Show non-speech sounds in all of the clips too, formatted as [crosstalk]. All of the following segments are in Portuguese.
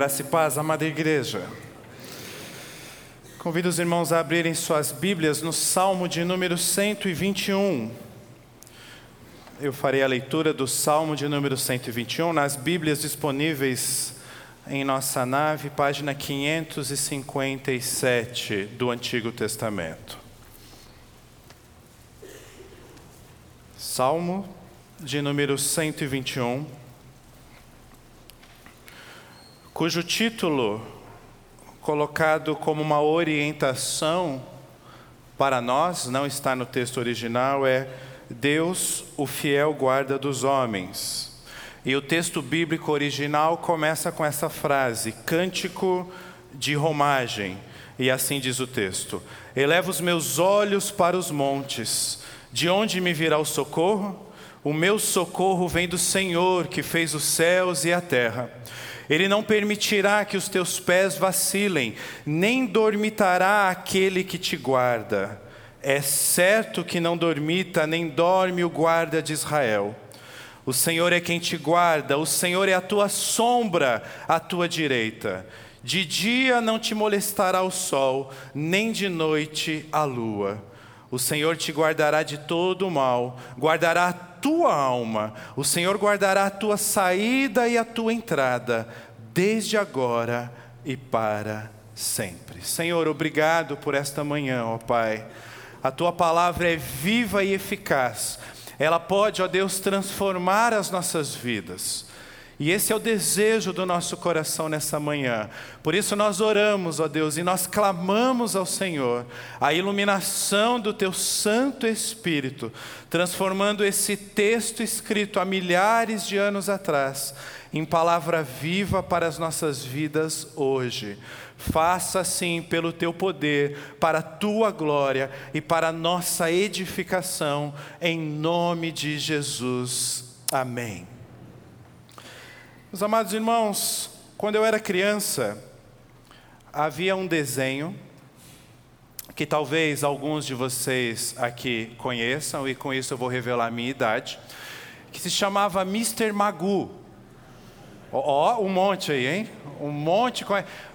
Graça e paz, amada igreja. Convido os irmãos a abrirem suas Bíblias no Salmo de número 121. Eu farei a leitura do Salmo de número 121 nas Bíblias disponíveis em nossa nave, página 557 do Antigo Testamento. Salmo de número 121 cujo título, colocado como uma orientação para nós, não está no texto original, é Deus, o fiel guarda dos homens. E o texto bíblico original começa com essa frase: cântico de romagem. E assim diz o texto: Eleva os meus olhos para os montes, de onde me virá o socorro? O meu socorro vem do Senhor, que fez os céus e a terra. Ele não permitirá que os teus pés vacilem, nem dormitará aquele que te guarda. É certo que não dormita, nem dorme o guarda de Israel. O Senhor é quem te guarda, o Senhor é a tua sombra à tua direita. De dia não te molestará o sol, nem de noite a lua. O Senhor te guardará de todo o mal, guardará tua alma. O Senhor guardará a tua saída e a tua entrada, desde agora e para sempre. Senhor, obrigado por esta manhã, ó Pai. A tua palavra é viva e eficaz. Ela pode, ó Deus, transformar as nossas vidas. E esse é o desejo do nosso coração nessa manhã. Por isso nós oramos, ó Deus, e nós clamamos ao Senhor a iluminação do teu Santo Espírito, transformando esse texto escrito há milhares de anos atrás em palavra viva para as nossas vidas hoje. Faça assim pelo teu poder, para a tua glória e para a nossa edificação, em nome de Jesus. Amém. Meus amados irmãos, quando eu era criança, havia um desenho que talvez alguns de vocês aqui conheçam, e com isso eu vou revelar a minha idade, que se chamava Mr. Magoo. Ó, um monte aí, hein? Um monte.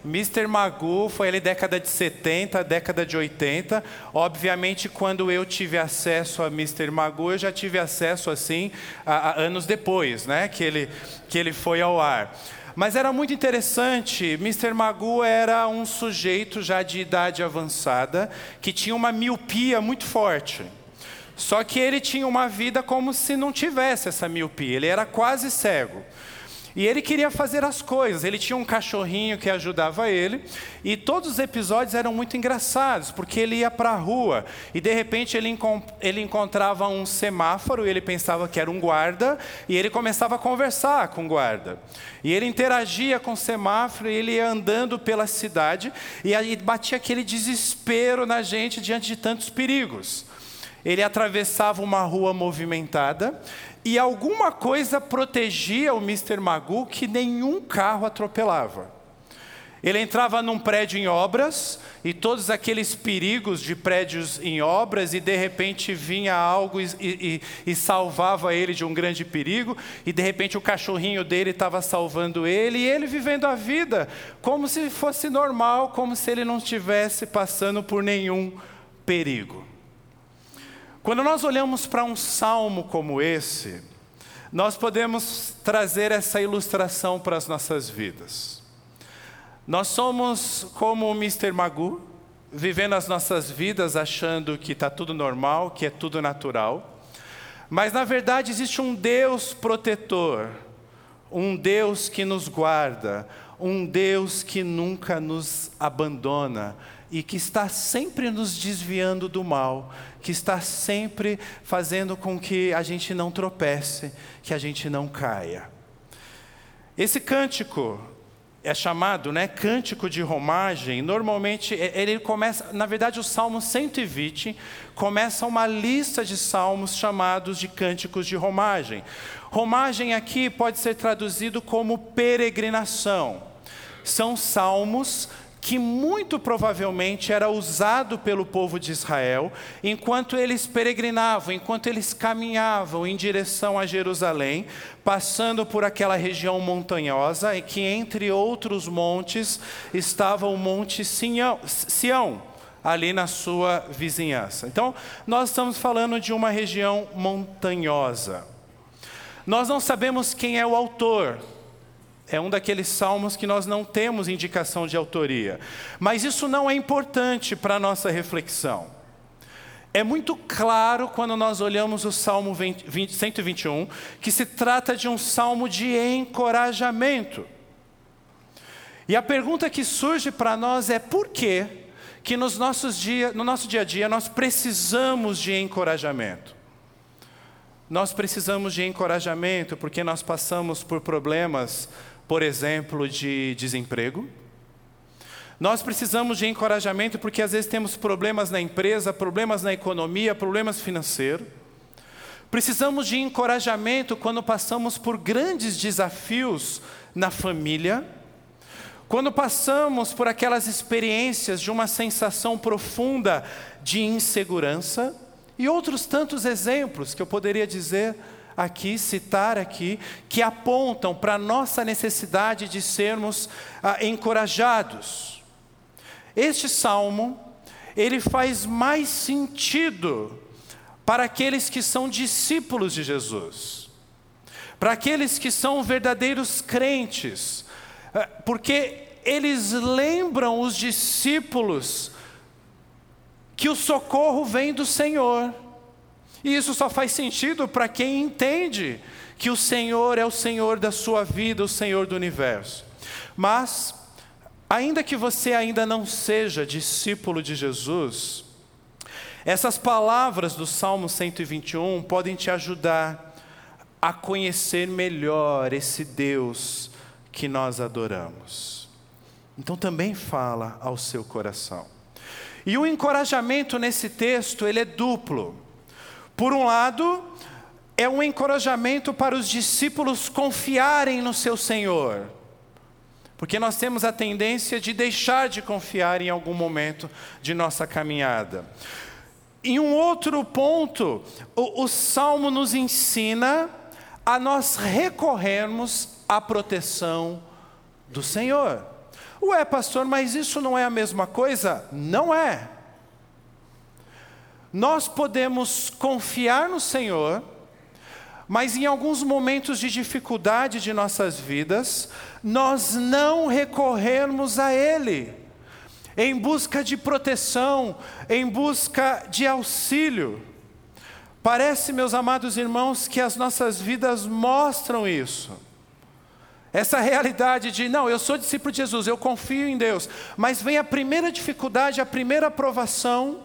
Mr. Magoo foi ali década de 70, década de 80. Obviamente, quando eu tive acesso a Mr. Magoo, eu já tive acesso assim a, a anos depois, né? Que ele, que ele foi ao ar. Mas era muito interessante. Mr. Magoo era um sujeito já de idade avançada que tinha uma miopia muito forte. Só que ele tinha uma vida como se não tivesse essa miopia. Ele era quase cego. E ele queria fazer as coisas. Ele tinha um cachorrinho que ajudava ele. E todos os episódios eram muito engraçados, porque ele ia para a rua e de repente ele, ele encontrava um semáforo e ele pensava que era um guarda. E ele começava a conversar com o guarda. E ele interagia com o semáforo e ele ia andando pela cidade. E aí batia aquele desespero na gente diante de tantos perigos. Ele atravessava uma rua movimentada e alguma coisa protegia o Mr. Magoo que nenhum carro atropelava. Ele entrava num prédio em obras e todos aqueles perigos de prédios em obras, e de repente vinha algo e, e, e salvava ele de um grande perigo, e de repente o cachorrinho dele estava salvando ele, e ele vivendo a vida como se fosse normal, como se ele não estivesse passando por nenhum perigo. Quando nós olhamos para um salmo como esse, nós podemos trazer essa ilustração para as nossas vidas. Nós somos como o Mr. Magoo, vivendo as nossas vidas achando que está tudo normal, que é tudo natural. Mas na verdade existe um Deus protetor, um Deus que nos guarda, um Deus que nunca nos abandona, e que está sempre nos desviando do mal, que está sempre fazendo com que a gente não tropece, que a gente não caia. Esse cântico é chamado, né, cântico de romagem. Normalmente é, ele começa, na verdade, o Salmo 120 começa uma lista de salmos chamados de cânticos de romagem. Romagem aqui pode ser traduzido como peregrinação. São salmos que muito provavelmente era usado pelo povo de Israel enquanto eles peregrinavam, enquanto eles caminhavam em direção a Jerusalém, passando por aquela região montanhosa, e que entre outros montes estava o Monte Sião, ali na sua vizinhança. Então, nós estamos falando de uma região montanhosa. Nós não sabemos quem é o autor, é um daqueles salmos que nós não temos indicação de autoria. Mas isso não é importante para a nossa reflexão. É muito claro quando nós olhamos o Salmo 20, 20, 121 que se trata de um salmo de encorajamento. E a pergunta que surge para nós é por que, que nos nossos dia, no nosso dia a dia nós precisamos de encorajamento? Nós precisamos de encorajamento porque nós passamos por problemas por exemplo, de desemprego. Nós precisamos de encorajamento porque às vezes temos problemas na empresa, problemas na economia, problemas financeiros. Precisamos de encorajamento quando passamos por grandes desafios na família, quando passamos por aquelas experiências de uma sensação profunda de insegurança, e outros tantos exemplos que eu poderia dizer aqui, citar aqui, que apontam para a nossa necessidade de sermos ah, encorajados. Este salmo, ele faz mais sentido para aqueles que são discípulos de Jesus, para aqueles que são verdadeiros crentes, ah, porque eles lembram os discípulos que o socorro vem do Senhor. E isso só faz sentido para quem entende que o Senhor é o Senhor da sua vida, o Senhor do universo. Mas, ainda que você ainda não seja discípulo de Jesus, essas palavras do Salmo 121 podem te ajudar a conhecer melhor esse Deus que nós adoramos. Então também fala ao seu coração. E o encorajamento nesse texto, ele é duplo. Por um lado, é um encorajamento para os discípulos confiarem no seu Senhor. Porque nós temos a tendência de deixar de confiar em algum momento de nossa caminhada. Em um outro ponto, o, o salmo nos ensina a nós recorrermos à proteção do Senhor. Ué, pastor, mas isso não é a mesma coisa? Não é nós podemos confiar no Senhor, mas em alguns momentos de dificuldade de nossas vidas, nós não recorrermos a Ele, em busca de proteção, em busca de auxílio. Parece, meus amados irmãos, que as nossas vidas mostram isso. Essa realidade de, não, eu sou discípulo de Jesus, eu confio em Deus, mas vem a primeira dificuldade, a primeira aprovação,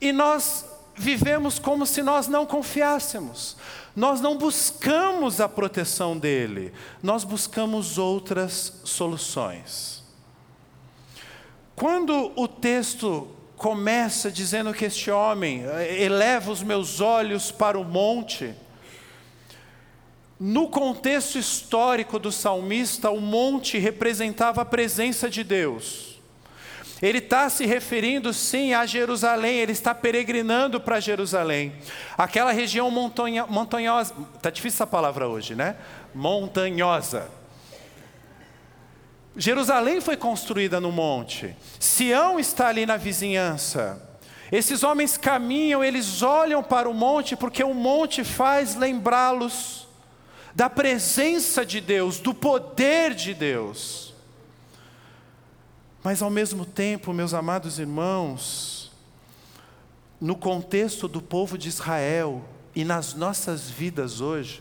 e nós vivemos como se nós não confiássemos. Nós não buscamos a proteção dele, nós buscamos outras soluções. Quando o texto começa dizendo que este homem eh, eleva os meus olhos para o monte, no contexto histórico do salmista, o monte representava a presença de Deus. Ele está se referindo sim a Jerusalém, ele está peregrinando para Jerusalém. Aquela região montanha, montanhosa, está difícil essa palavra hoje, né? Montanhosa. Jerusalém foi construída no monte, Sião está ali na vizinhança. Esses homens caminham, eles olham para o monte, porque o monte faz lembrá-los da presença de Deus, do poder de Deus. Mas ao mesmo tempo, meus amados irmãos, no contexto do povo de Israel e nas nossas vidas hoje,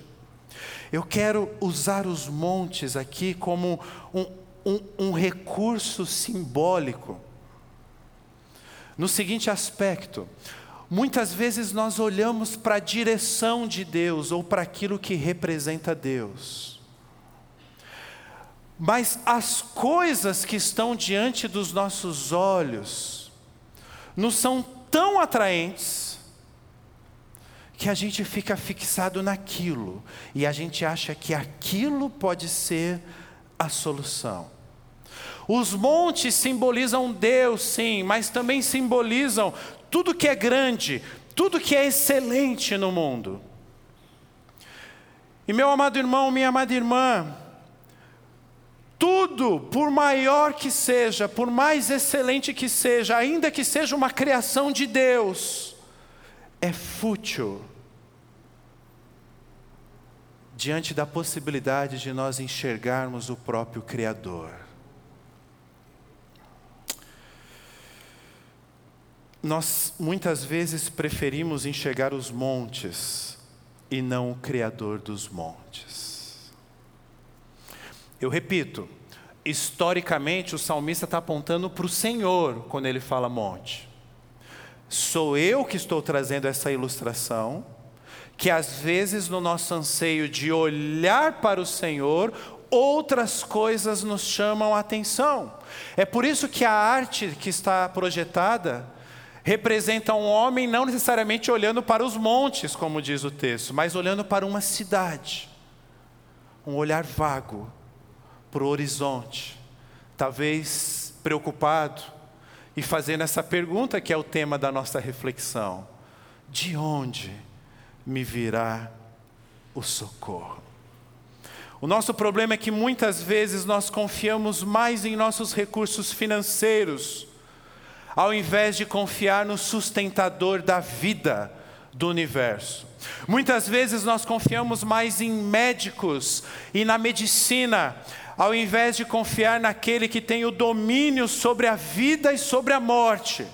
eu quero usar os montes aqui como um, um, um recurso simbólico. No seguinte aspecto, muitas vezes nós olhamos para a direção de Deus ou para aquilo que representa Deus. Mas as coisas que estão diante dos nossos olhos nos são tão atraentes que a gente fica fixado naquilo e a gente acha que aquilo pode ser a solução. Os montes simbolizam Deus, sim, mas também simbolizam tudo que é grande, tudo que é excelente no mundo. E meu amado irmão, minha amada irmã, tudo, por maior que seja, por mais excelente que seja, ainda que seja uma criação de Deus, é fútil diante da possibilidade de nós enxergarmos o próprio Criador. Nós muitas vezes preferimos enxergar os montes e não o Criador dos montes. Eu repito, historicamente o salmista está apontando para o Senhor quando ele fala monte. Sou eu que estou trazendo essa ilustração, que às vezes no nosso anseio de olhar para o Senhor, outras coisas nos chamam a atenção. É por isso que a arte que está projetada representa um homem não necessariamente olhando para os montes, como diz o texto, mas olhando para uma cidade. Um olhar vago para o horizonte, talvez preocupado e fazendo essa pergunta que é o tema da nossa reflexão: de onde me virá o socorro? O nosso problema é que muitas vezes nós confiamos mais em nossos recursos financeiros ao invés de confiar no sustentador da vida do universo. Muitas vezes nós confiamos mais em médicos e na medicina, ao invés de confiar naquele que tem o domínio sobre a vida e sobre a morte.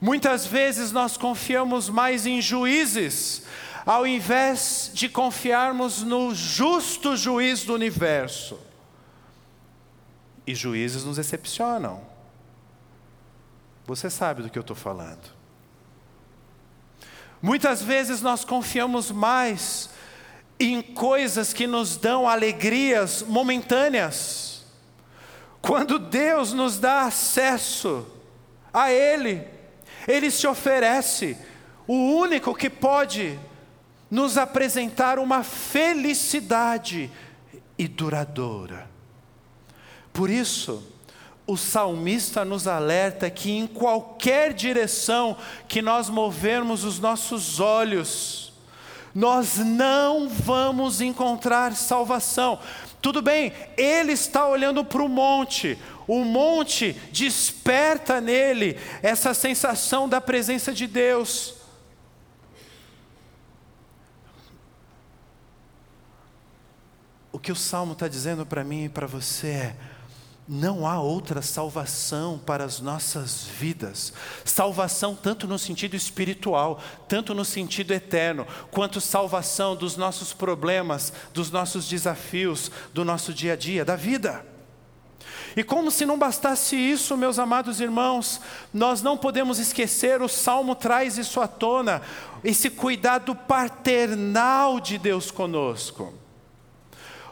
Muitas vezes nós confiamos mais em juízes, ao invés de confiarmos no justo juiz do universo. E juízes nos decepcionam. Você sabe do que eu estou falando. Muitas vezes nós confiamos mais em coisas que nos dão alegrias momentâneas, quando Deus nos dá acesso a Ele, Ele se oferece, o único que pode nos apresentar uma felicidade e duradoura. Por isso, o salmista nos alerta que em qualquer direção que nós movermos os nossos olhos, nós não vamos encontrar salvação. Tudo bem, ele está olhando para o monte, o monte desperta nele essa sensação da presença de Deus. O que o salmo está dizendo para mim e para você é: não há outra salvação para as nossas vidas. Salvação tanto no sentido espiritual, tanto no sentido eterno, quanto salvação dos nossos problemas, dos nossos desafios, do nosso dia a dia, da vida. E como se não bastasse isso, meus amados irmãos, nós não podemos esquecer, o Salmo traz isso à tona, esse cuidado paternal de Deus conosco.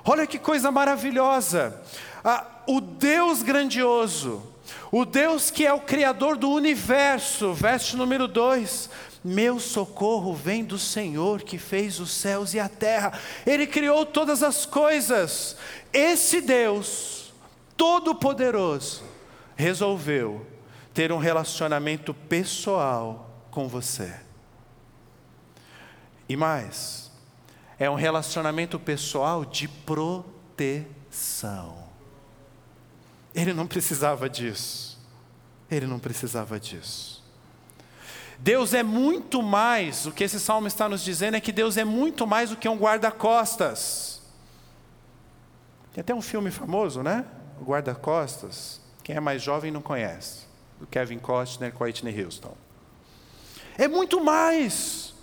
Olha que coisa maravilhosa. Ah, o Deus grandioso, o Deus que é o Criador do universo, verso número 2. Meu socorro vem do Senhor que fez os céus e a terra, Ele criou todas as coisas. Esse Deus, Todo-Poderoso, resolveu ter um relacionamento pessoal com você. E mais, é um relacionamento pessoal de proteção. Ele não precisava disso. Ele não precisava disso. Deus é muito mais, o que esse salmo está nos dizendo é que Deus é muito mais do que um guarda-costas. Tem até um filme famoso, né? O Guarda-Costas. Quem é mais jovem não conhece. Do Kevin Costner com a Whitney Houston. É muito mais.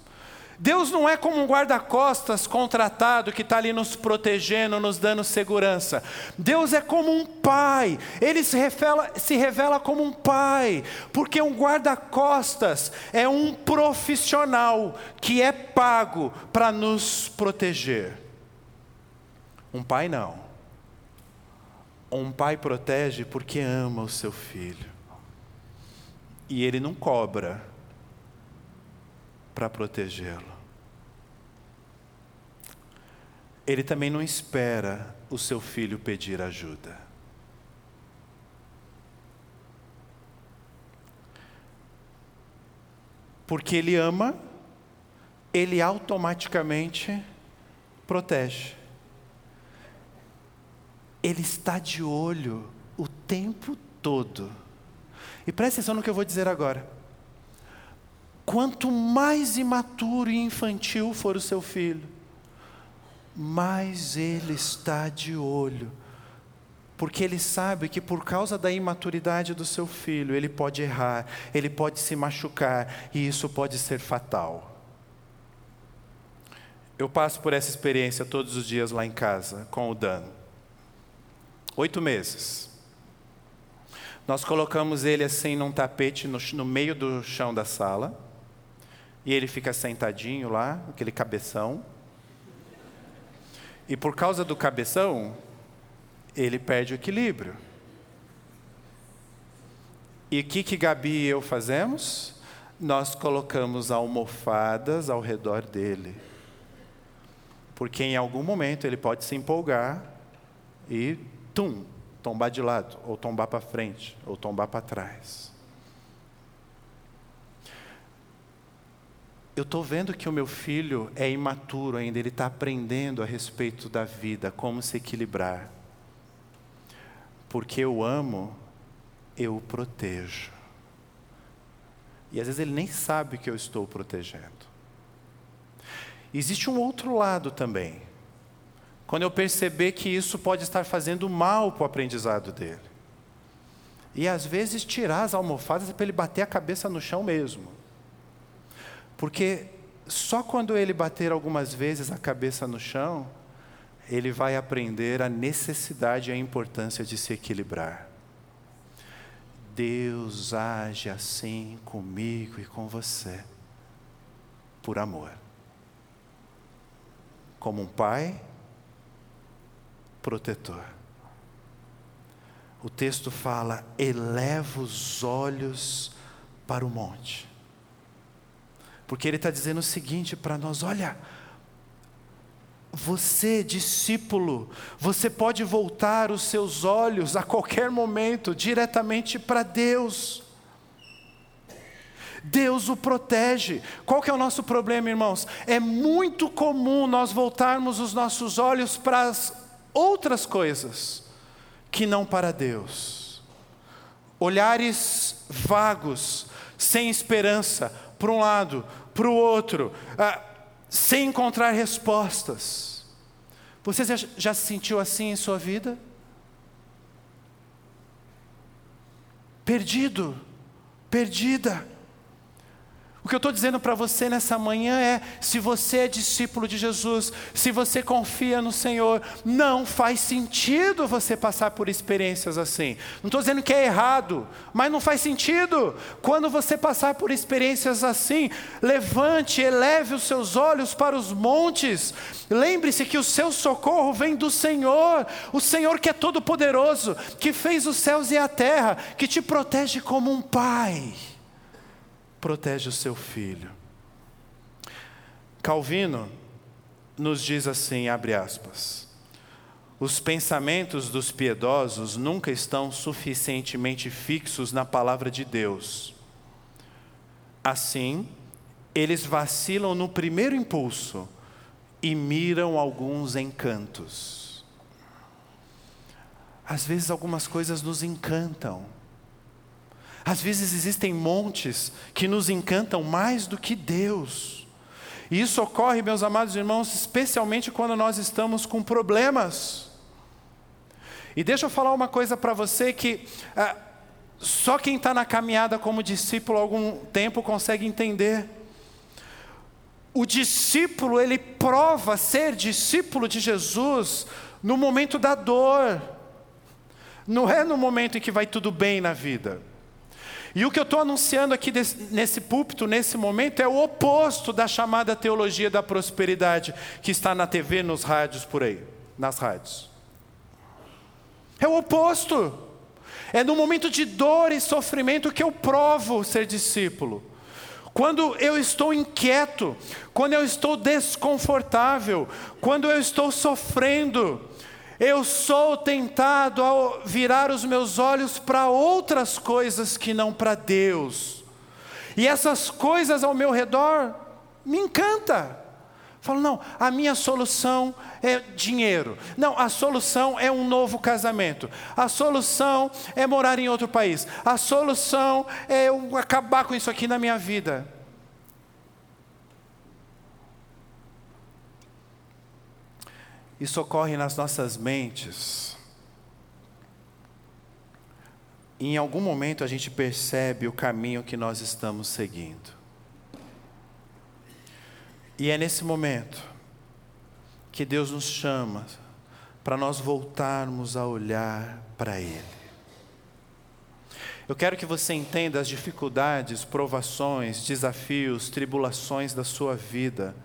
Deus não é como um guarda-costas contratado que está ali nos protegendo, nos dando segurança. Deus é como um pai, ele se revela, se revela como um pai, porque um guarda-costas é um profissional que é pago para nos proteger. Um pai não. Um pai protege porque ama o seu filho. E ele não cobra para protegê-lo. Ele também não espera o seu filho pedir ajuda. Porque ele ama, ele automaticamente protege. Ele está de olho o tempo todo. E preste atenção no que eu vou dizer agora. Quanto mais imaturo e infantil for o seu filho, mais ele está de olho. Porque ele sabe que por causa da imaturidade do seu filho, ele pode errar, ele pode se machucar, e isso pode ser fatal. Eu passo por essa experiência todos os dias lá em casa, com o Dan. Oito meses. Nós colocamos ele assim num tapete no, no meio do chão da sala. E ele fica sentadinho lá, aquele cabeção. E por causa do cabeção, ele perde o equilíbrio. E o que, que Gabi e eu fazemos? Nós colocamos almofadas ao redor dele. Porque em algum momento ele pode se empolgar e, tum, tombar de lado, ou tombar para frente, ou tombar para trás. Eu estou vendo que o meu filho é imaturo ainda, ele está aprendendo a respeito da vida, como se equilibrar. Porque eu amo, eu o protejo. E às vezes ele nem sabe que eu estou protegendo. Existe um outro lado também. Quando eu perceber que isso pode estar fazendo mal para o aprendizado dele. E às vezes tirar as almofadas é para ele bater a cabeça no chão mesmo. Porque só quando ele bater algumas vezes a cabeça no chão, ele vai aprender a necessidade e a importância de se equilibrar. Deus age assim comigo e com você, por amor. Como um pai protetor. O texto fala: eleva os olhos para o monte. Porque ele está dizendo o seguinte para nós: olha, você, discípulo, você pode voltar os seus olhos a qualquer momento diretamente para Deus. Deus o protege. Qual que é o nosso problema, irmãos? É muito comum nós voltarmos os nossos olhos para as outras coisas que não para Deus. Olhares vagos, sem esperança, para um lado, para o outro, ah, sem encontrar respostas. Você já, se sentiu assim em sua vida? Perdido, perdida. O que eu estou dizendo para você nessa manhã é: se você é discípulo de Jesus, se você confia no Senhor, não faz sentido você passar por experiências assim. Não estou dizendo que é errado, mas não faz sentido. Quando você passar por experiências assim, levante, eleve os seus olhos para os montes. Lembre-se que o seu socorro vem do Senhor, o Senhor que é todo-poderoso, que fez os céus e a terra, que te protege como um pai protege o seu filho. Calvino nos diz assim, abre aspas, os pensamentos dos piedosos nunca estão suficientemente fixos na palavra de Deus. Assim, eles vacilam no primeiro impulso e miram alguns encantos. Às vezes, algumas coisas nos encantam às vezes existem montes que nos encantam mais do que Deus. E isso ocorre, meus amados irmãos, especialmente quando nós estamos com problemas. E deixa eu falar uma coisa para você que ah, só quem está na caminhada como discípulo há algum tempo consegue entender. O discípulo, ele prova ser discípulo de Jesus no momento da dor, não é no momento em que vai tudo bem na vida. E o que eu estou anunciando aqui desse, nesse púlpito, nesse momento, é o oposto da chamada teologia da prosperidade que está na TV, nos rádios por aí, nas rádios. É o oposto. É no momento de dor e sofrimento que eu provo ser discípulo. Quando eu estou inquieto, quando eu estou desconfortável, quando eu estou sofrendo, eu sou tentado a virar os meus olhos para outras coisas que não para Deus. E essas coisas ao meu redor me encanta. Falo, não, a minha solução é dinheiro. Não, a solução é um novo casamento. A solução é morar em outro país. A solução é eu acabar com isso aqui na minha vida. Isso ocorre nas nossas mentes. Em algum momento a gente percebe o caminho que nós estamos seguindo. E é nesse momento que Deus nos chama para nós voltarmos a olhar para Ele. Eu quero que você entenda as dificuldades, provações, desafios, tribulações da sua vida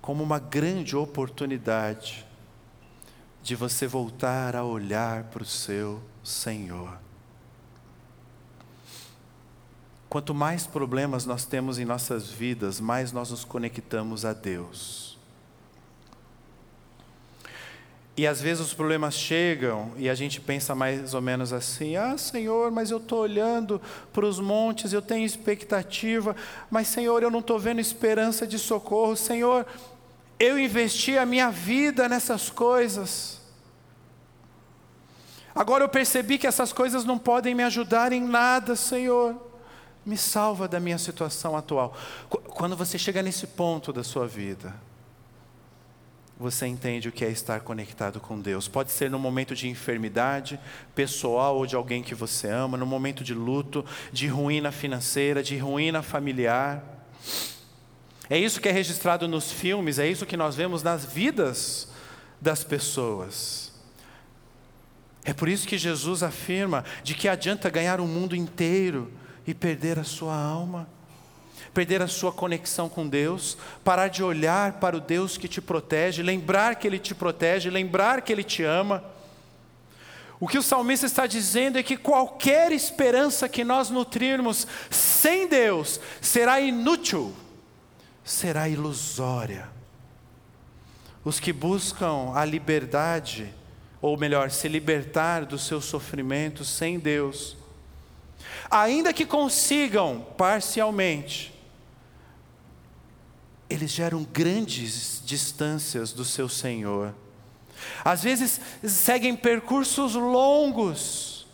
como uma grande oportunidade de você voltar a olhar para o seu Senhor. Quanto mais problemas nós temos em nossas vidas, mais nós nos conectamos a Deus. E às vezes os problemas chegam e a gente pensa mais ou menos assim: ah, Senhor, mas eu estou olhando para os montes, eu tenho expectativa, mas Senhor, eu não estou vendo esperança de socorro. Senhor, eu investi a minha vida nessas coisas. Agora eu percebi que essas coisas não podem me ajudar em nada, Senhor me salva da minha situação atual. Quando você chega nesse ponto da sua vida, você entende o que é estar conectado com Deus. Pode ser no momento de enfermidade pessoal ou de alguém que você ama, no momento de luto, de ruína financeira, de ruína familiar. É isso que é registrado nos filmes, é isso que nós vemos nas vidas das pessoas. É por isso que Jesus afirma de que adianta ganhar o mundo inteiro e perder a sua alma, perder a sua conexão com Deus, parar de olhar para o Deus que te protege, lembrar que Ele te protege, lembrar que Ele te ama. O que o salmista está dizendo é que qualquer esperança que nós nutrirmos sem Deus será inútil, será ilusória. Os que buscam a liberdade, ou melhor, se libertar dos seus sofrimentos sem Deus, ainda que consigam parcialmente, eles geram grandes distâncias do seu Senhor. Às vezes seguem percursos longos,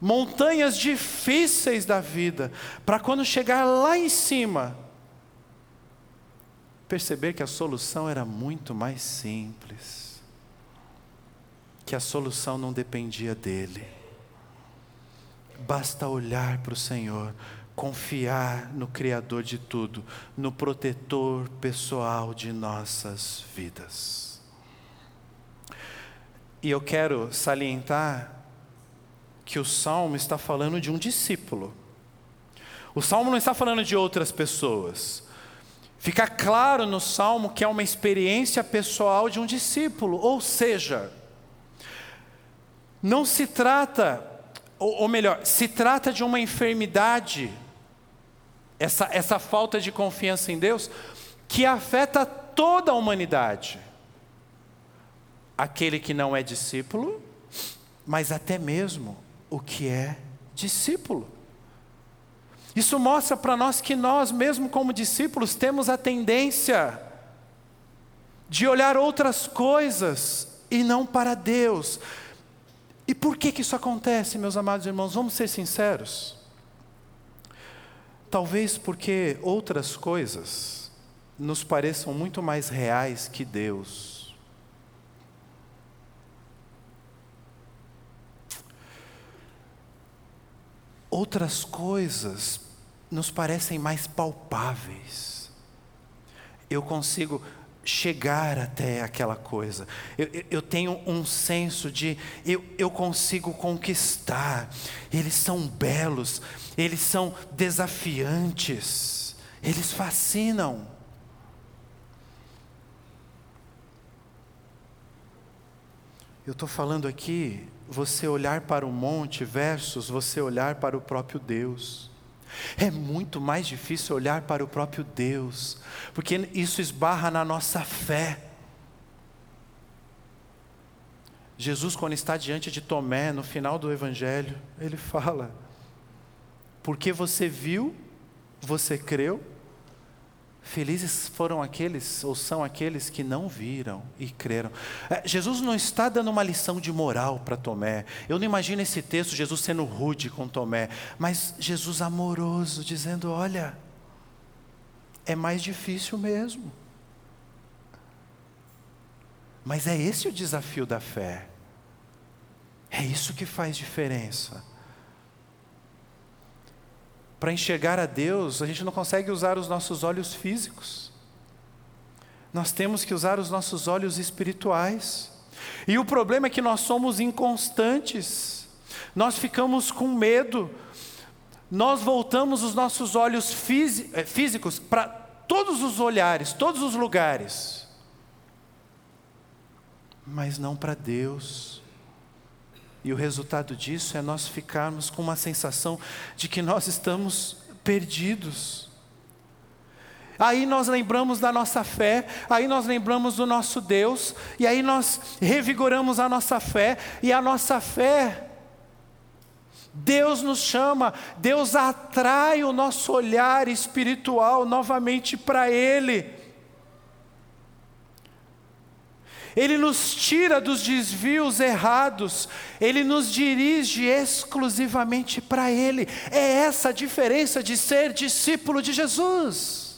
montanhas difíceis da vida, para quando chegar lá em cima, perceber que a solução era muito mais simples, que a solução não dependia dele. Basta olhar para o Senhor, confiar no Criador de tudo, no protetor pessoal de nossas vidas. E eu quero salientar que o salmo está falando de um discípulo. O salmo não está falando de outras pessoas. Fica claro no salmo que é uma experiência pessoal de um discípulo, ou seja, não se trata ou, ou melhor, se trata de uma enfermidade, essa, essa falta de confiança em Deus, que afeta toda a humanidade. Aquele que não é discípulo, mas até mesmo o que é discípulo. Isso mostra para nós que nós, mesmo como discípulos, temos a tendência de olhar outras coisas e não para Deus. E por que, que isso acontece, meus amados irmãos? Vamos ser sinceros. Talvez porque outras coisas nos pareçam muito mais reais que Deus. Outras coisas nos parecem mais palpáveis. Eu consigo chegar até aquela coisa. Eu, eu, eu, tenho um senso de eu, eu consigo conquistar. Eles são belos, eles são desafiantes, eles fascinam. Eu estou falando aqui, você olhar para o monte versus você olhar para o próprio Deus. É muito mais difícil olhar para o próprio Deus, porque isso esbarra na nossa fé. Jesus, quando está diante de Tomé, no final do Evangelho, ele fala: Porque você viu, Você creu? Felizes foram aqueles, ou são aqueles que não viram e creram. É, Jesus não está dando uma lição de moral para Tomé. Eu não imagino esse texto, Jesus sendo rude com Tomé, mas Jesus amoroso, dizendo: Olha, é mais difícil mesmo. Mas é esse o desafio da fé. É isso que faz diferença. Para enxergar a Deus, a gente não consegue usar os nossos olhos físicos. Nós temos que usar os nossos olhos espirituais. E o problema é que nós somos inconstantes. Nós ficamos com medo. Nós voltamos os nossos olhos eh, físicos para todos os olhares, todos os lugares. Mas não para Deus. E o resultado disso é nós ficarmos com uma sensação de que nós estamos perdidos. Aí nós lembramos da nossa fé, aí nós lembramos do nosso Deus, e aí nós revigoramos a nossa fé, e a nossa fé, Deus nos chama, Deus atrai o nosso olhar espiritual novamente para Ele. Ele nos tira dos desvios errados, Ele nos dirige exclusivamente para Ele. É essa a diferença de ser discípulo de Jesus.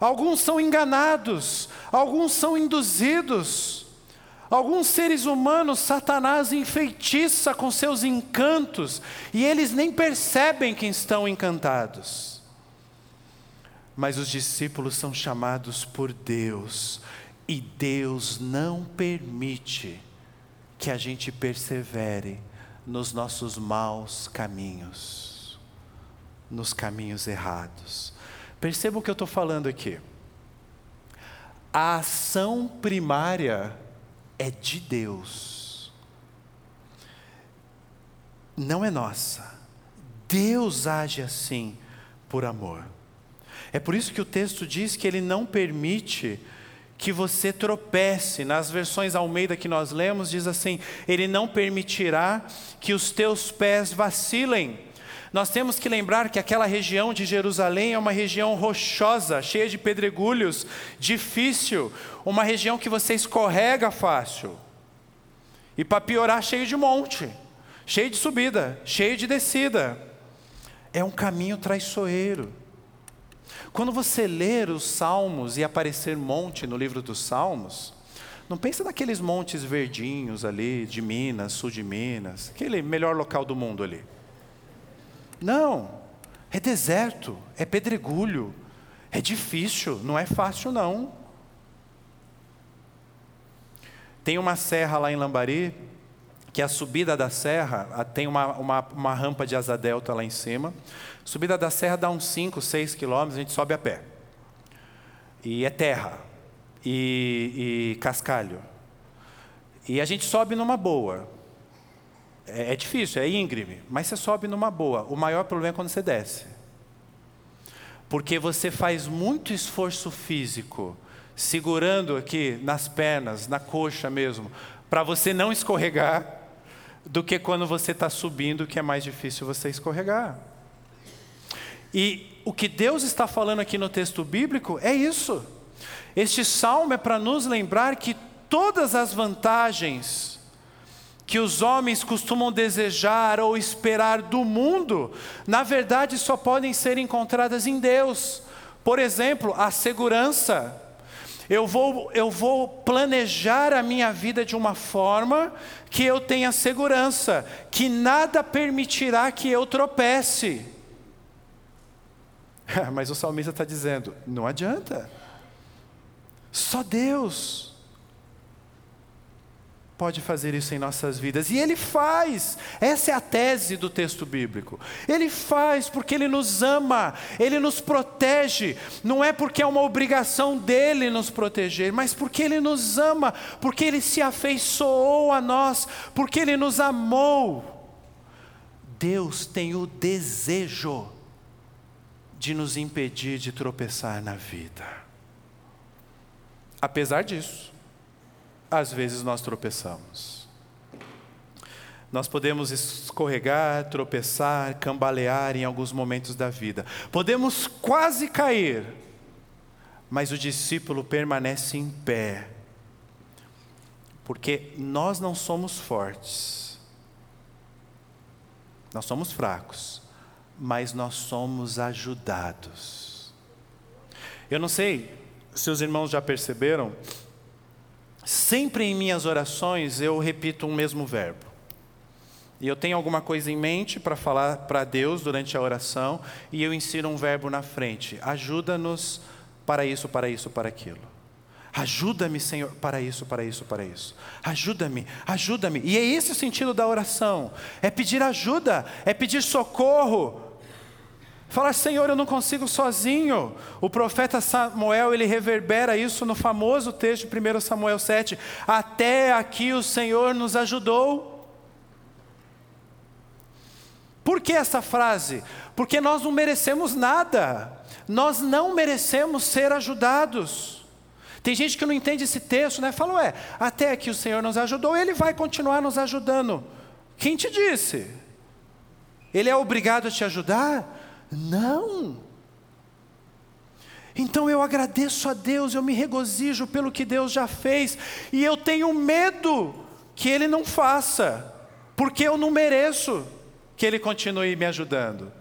Alguns são enganados, alguns são induzidos, alguns seres humanos, Satanás enfeitiça com seus encantos, e eles nem percebem que estão encantados. Mas os discípulos são chamados por Deus, e Deus não permite que a gente persevere nos nossos maus caminhos, nos caminhos errados. Perceba o que eu estou falando aqui. A ação primária é de Deus, não é nossa. Deus age assim por amor. É por isso que o texto diz que ele não permite que você tropece. Nas versões Almeida que nós lemos, diz assim: Ele não permitirá que os teus pés vacilem. Nós temos que lembrar que aquela região de Jerusalém é uma região rochosa, cheia de pedregulhos, difícil, uma região que você escorrega fácil. E para piorar, cheio de monte, cheio de subida, cheio de descida. É um caminho traiçoeiro. Quando você ler os Salmos e aparecer monte no livro dos Salmos, não pensa naqueles montes verdinhos ali de Minas, sul de Minas, aquele melhor local do mundo ali. Não, é deserto, é pedregulho, é difícil, não é fácil não. Tem uma serra lá em Lambari, que a subida da serra tem uma, uma, uma rampa de asa delta lá em cima. Subida da serra dá uns 5, 6 quilômetros, a gente sobe a pé. E é terra, e, e cascalho. E a gente sobe numa boa. É, é difícil, é íngreme, mas você sobe numa boa. O maior problema é quando você desce. Porque você faz muito esforço físico, segurando aqui nas pernas, na coxa mesmo, para você não escorregar, do que quando você está subindo, que é mais difícil você escorregar. E o que Deus está falando aqui no texto bíblico é isso. Este salmo é para nos lembrar que todas as vantagens que os homens costumam desejar ou esperar do mundo, na verdade só podem ser encontradas em Deus. Por exemplo, a segurança. Eu vou, eu vou planejar a minha vida de uma forma que eu tenha segurança, que nada permitirá que eu tropece. [laughs] Mas o salmista está dizendo: não adianta. Só Deus pode fazer isso em nossas vidas. E Ele faz. Essa é a tese do texto bíblico. Ele faz porque Ele nos ama, Ele nos protege. Não é porque é uma obrigação dele nos proteger, mas porque Ele nos ama, porque Ele se afeiçoou a nós, porque Ele nos amou. Deus tem o desejo de nos impedir de tropeçar na vida. Apesar disso, às vezes nós tropeçamos. Nós podemos escorregar, tropeçar, cambalear em alguns momentos da vida. Podemos quase cair, mas o discípulo permanece em pé. Porque nós não somos fortes. Nós somos fracos, mas nós somos ajudados. Eu não sei se os irmãos já perceberam, sempre em minhas orações eu repito um mesmo verbo e eu tenho alguma coisa em mente para falar para Deus durante a oração, e eu insiro um verbo na frente: ajuda-nos para isso, para isso, para aquilo. Ajuda-me, Senhor, para isso, para isso, para isso. Ajuda-me, ajuda-me. E é esse o sentido da oração: é pedir ajuda, é pedir socorro. Falar, Senhor, eu não consigo sozinho. O profeta Samuel, ele reverbera isso no famoso texto de 1 Samuel 7. Até aqui o Senhor nos ajudou. Por que essa frase? Porque nós não merecemos nada, nós não merecemos ser ajudados. Tem gente que não entende esse texto, né? Fala, ué, até que o Senhor nos ajudou, Ele vai continuar nos ajudando. Quem te disse? Ele é obrigado a te ajudar? Não. Então eu agradeço a Deus, eu me regozijo pelo que Deus já fez, e eu tenho medo que Ele não faça, porque eu não mereço que Ele continue me ajudando.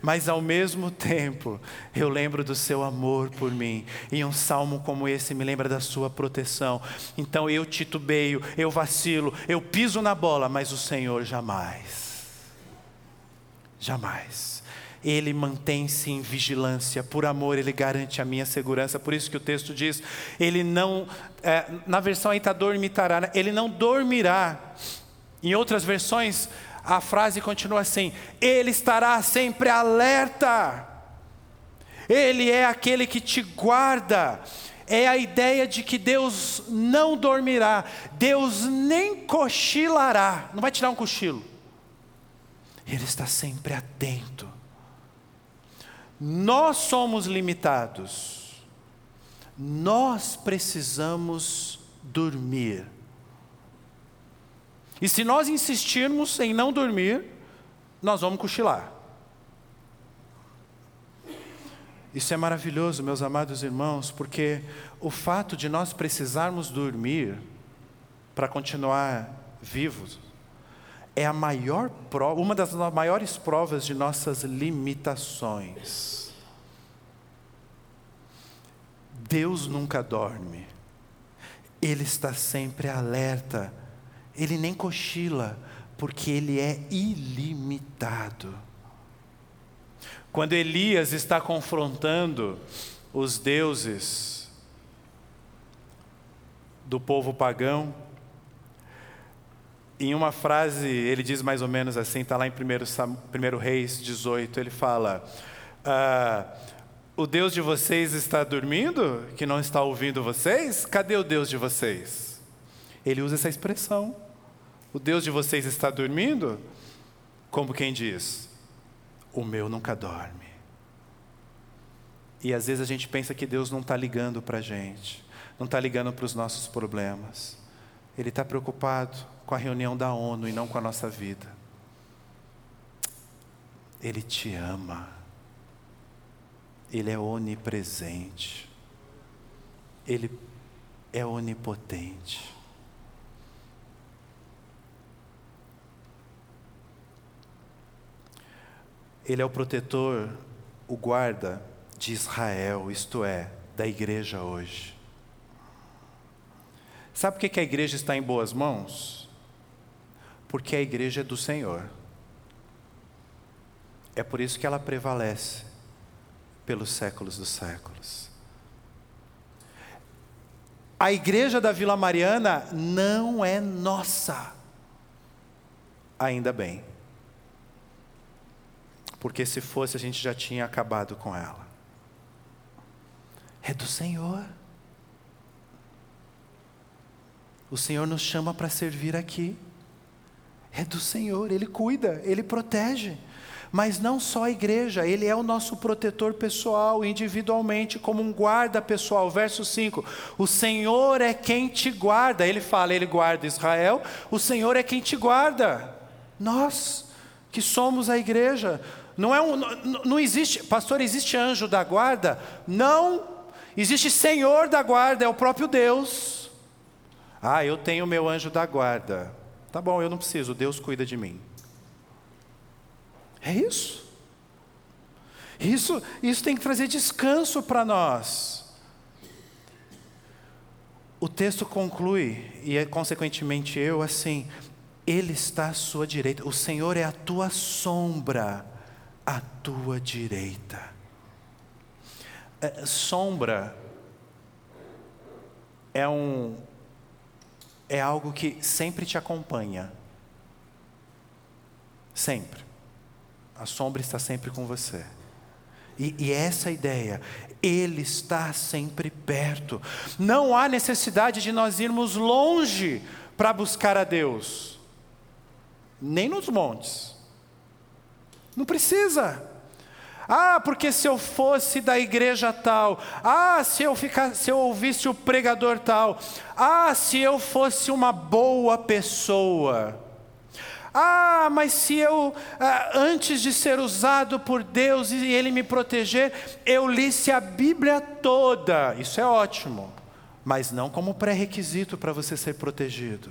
Mas ao mesmo [laughs] tempo, eu lembro do seu amor por mim. E um salmo como esse me lembra da sua proteção. Então eu titubeio, eu vacilo, eu piso na bola, mas o Senhor jamais. Jamais. Ele mantém-se em vigilância, por amor, Ele garante a minha segurança. Por isso que o texto diz: Ele não, é, na versão aí está dormitará, né? Ele não dormirá. Em outras versões, a frase continua assim: Ele estará sempre alerta, Ele é aquele que te guarda. É a ideia de que Deus não dormirá, Deus nem cochilará, não vai tirar um cochilo, Ele está sempre atento. Nós somos limitados, nós precisamos dormir. E se nós insistirmos em não dormir, nós vamos cochilar. Isso é maravilhoso, meus amados irmãos, porque o fato de nós precisarmos dormir para continuar vivos é a maior prova, uma das maiores provas de nossas limitações. Deus nunca dorme. Ele está sempre alerta ele nem cochila, porque ele é ilimitado. Quando Elias está confrontando os deuses do povo pagão, em uma frase ele diz mais ou menos assim, está lá em 1 Reis 18, ele fala: ah, O Deus de vocês está dormindo, que não está ouvindo vocês? Cadê o Deus de vocês? Ele usa essa expressão. O Deus de vocês está dormindo? Como quem diz: O meu nunca dorme. E às vezes a gente pensa que Deus não está ligando para a gente, não está ligando para os nossos problemas. Ele está preocupado com a reunião da ONU e não com a nossa vida. Ele te ama. Ele é onipresente. Ele é onipotente. Ele é o protetor, o guarda de Israel, isto é, da igreja hoje. Sabe por que a igreja está em boas mãos? Porque a igreja é do Senhor. É por isso que ela prevalece pelos séculos dos séculos. A igreja da Vila Mariana não é nossa. Ainda bem porque se fosse a gente já tinha acabado com ela. É do Senhor. O Senhor nos chama para servir aqui. É do Senhor, Ele cuida, Ele protege. Mas não só a igreja, ele é o nosso protetor pessoal, individualmente, como um guarda pessoal. Verso 5: O Senhor é quem te guarda. Ele fala, ele guarda Israel, o Senhor é quem te guarda. Nós, que somos a igreja. Não, é um, não, não existe, pastor, existe anjo da guarda? Não, existe Senhor da guarda, é o próprio Deus. Ah, eu tenho meu anjo da guarda. Tá bom, eu não preciso, Deus cuida de mim. É isso. Isso, isso tem que trazer descanso para nós. O texto conclui, e é, consequentemente eu, assim: Ele está à sua direita, o Senhor é a tua sombra, à tua direita. É, sombra é um é algo que sempre te acompanha. Sempre. A sombra está sempre com você. E, e, essa ideia, Ele está sempre perto. Não há necessidade de nós irmos longe para buscar a Deus, nem nos montes. Não precisa. Ah, porque se eu fosse da igreja tal, ah, se eu ficar, se eu ouvisse o pregador tal, ah, se eu fosse uma boa pessoa. Ah, mas se eu, ah, antes de ser usado por Deus e Ele me proteger, eu lisse a Bíblia toda. Isso é ótimo, mas não como pré-requisito para você ser protegido.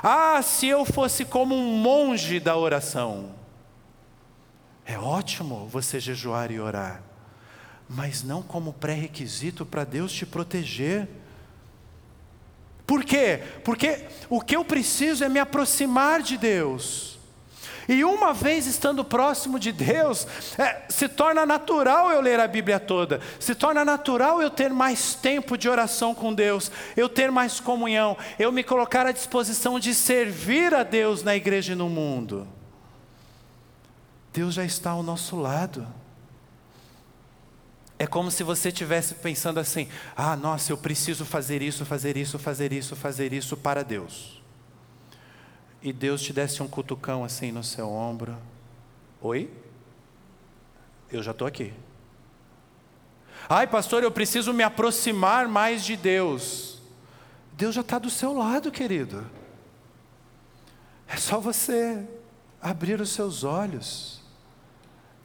Ah, se eu fosse como um monge da oração. É ótimo você jejuar e orar, mas não como pré-requisito para Deus te proteger. Por quê? Porque o que eu preciso é me aproximar de Deus. E uma vez estando próximo de Deus, é, se torna natural eu ler a Bíblia toda, se torna natural eu ter mais tempo de oração com Deus, eu ter mais comunhão, eu me colocar à disposição de servir a Deus na igreja e no mundo. Deus já está ao nosso lado. É como se você estivesse pensando assim: ah, nossa, eu preciso fazer isso, fazer isso, fazer isso, fazer isso para Deus. E Deus te desse um cutucão assim no seu ombro: Oi? Eu já estou aqui. Ai, pastor, eu preciso me aproximar mais de Deus. Deus já está do seu lado, querido. É só você abrir os seus olhos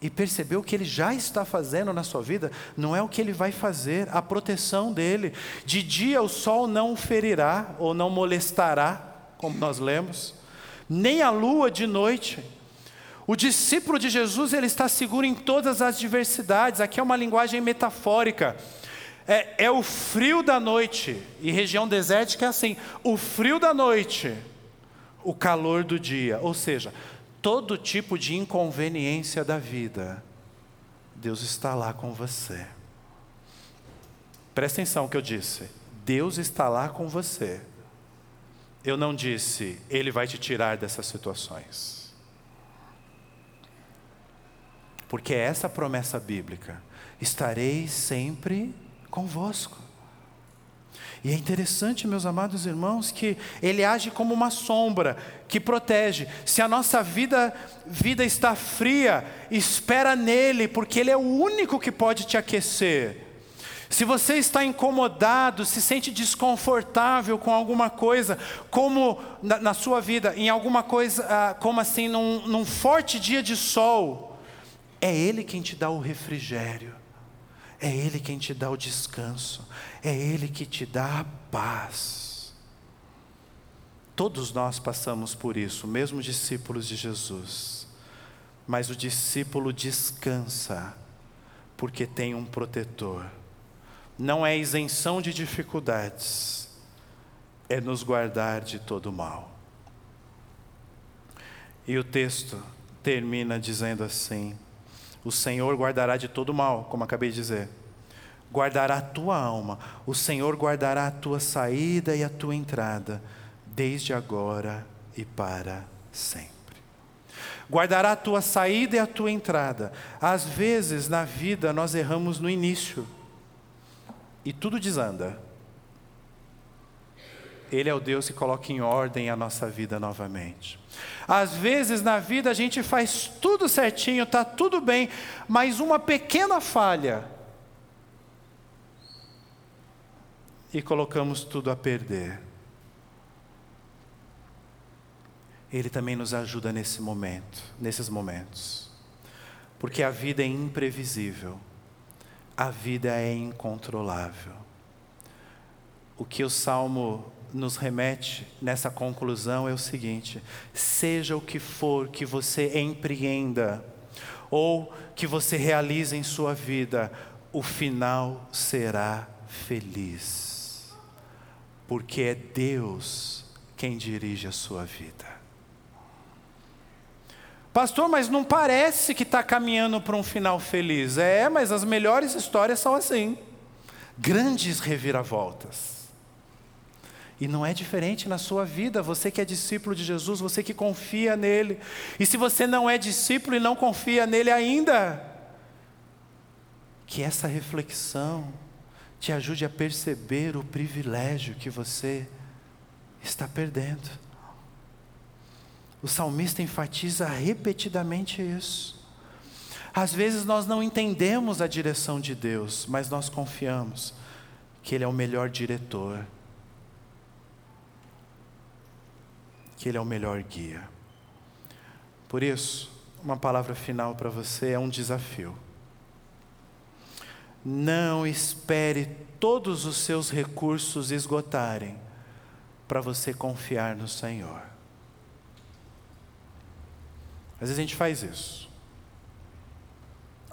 e perceber o que Ele já está fazendo na sua vida, não é o que Ele vai fazer, a proteção dele. De dia o sol não ferirá ou não molestará, como nós lemos, nem a lua de noite. O discípulo de Jesus ele está seguro em todas as diversidades. Aqui é uma linguagem metafórica. É, é o frio da noite e região desértica é assim: o frio da noite, o calor do dia. Ou seja, todo tipo de inconveniência da vida, Deus está lá com você. Presta atenção no que eu disse. Deus está lá com você. Eu não disse, Ele vai te tirar dessas situações. Porque essa promessa bíblica: estarei sempre convosco. E é interessante, meus amados irmãos, que ele age como uma sombra que protege. Se a nossa vida, vida está fria, espera nele, porque ele é o único que pode te aquecer. Se você está incomodado, se sente desconfortável com alguma coisa, como na, na sua vida, em alguma coisa, ah, como assim, num, num forte dia de sol, é Ele quem te dá o refrigério. É Ele quem te dá o descanso, é Ele que te dá a paz. Todos nós passamos por isso, mesmo discípulos de Jesus. Mas o discípulo descansa, porque tem um protetor. Não é isenção de dificuldades, é nos guardar de todo mal. E o texto termina dizendo assim: o Senhor guardará de todo mal, como acabei de dizer. Guardará a tua alma. O Senhor guardará a tua saída e a tua entrada, desde agora e para sempre. Guardará a tua saída e a tua entrada. Às vezes na vida nós erramos no início e tudo desanda. Ele é o Deus que coloca em ordem a nossa vida novamente. Às vezes na vida a gente faz tudo certinho, está tudo bem, mas uma pequena falha e colocamos tudo a perder. Ele também nos ajuda nesse momento, nesses momentos. Porque a vida é imprevisível. A vida é incontrolável. O que o salmo nos remete nessa conclusão é o seguinte: seja o que for que você empreenda, ou que você realize em sua vida, o final será feliz, porque é Deus quem dirige a sua vida. Pastor, mas não parece que está caminhando para um final feliz. É, mas as melhores histórias são assim grandes reviravoltas. E não é diferente na sua vida, você que é discípulo de Jesus, você que confia nele. E se você não é discípulo e não confia nele ainda, que essa reflexão te ajude a perceber o privilégio que você está perdendo. O salmista enfatiza repetidamente isso. Às vezes nós não entendemos a direção de Deus, mas nós confiamos que Ele é o melhor diretor, que Ele é o melhor guia. Por isso, uma palavra final para você é um desafio. Não espere todos os seus recursos esgotarem para você confiar no Senhor. Às vezes a gente faz isso.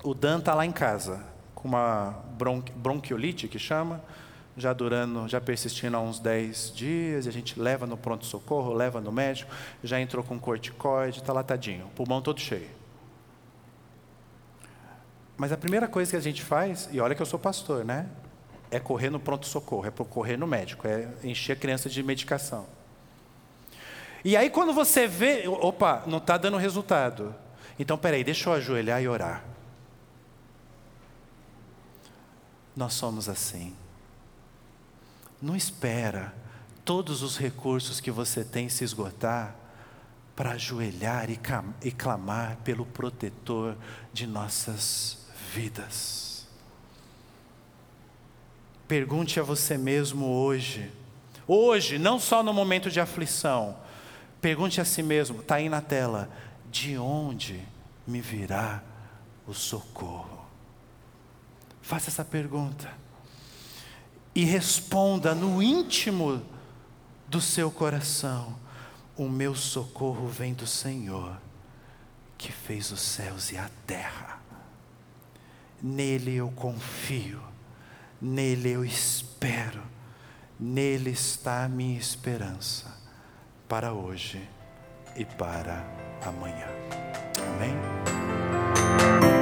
O Dan está lá em casa, com uma bronqui bronquiolite que chama, já durando, já persistindo há uns 10 dias, a gente leva no pronto-socorro, leva no médico, já entrou com corticoide, está latadinho, pulmão todo cheio. Mas a primeira coisa que a gente faz, e olha que eu sou pastor, né? É correr no pronto-socorro, é correr no médico, é encher a criança de medicação. E aí quando você vê, opa, não está dando resultado. Então, peraí, deixa eu ajoelhar e orar. Nós somos assim. Não espera todos os recursos que você tem se esgotar para ajoelhar e, e clamar pelo protetor de nossas vidas. Pergunte a você mesmo hoje, hoje, não só no momento de aflição, Pergunte a si mesmo, está aí na tela: de onde me virá o socorro? Faça essa pergunta e responda no íntimo do seu coração: o meu socorro vem do Senhor, que fez os céus e a terra. Nele eu confio, nele eu espero, nele está a minha esperança para hoje e para amanhã. Amém?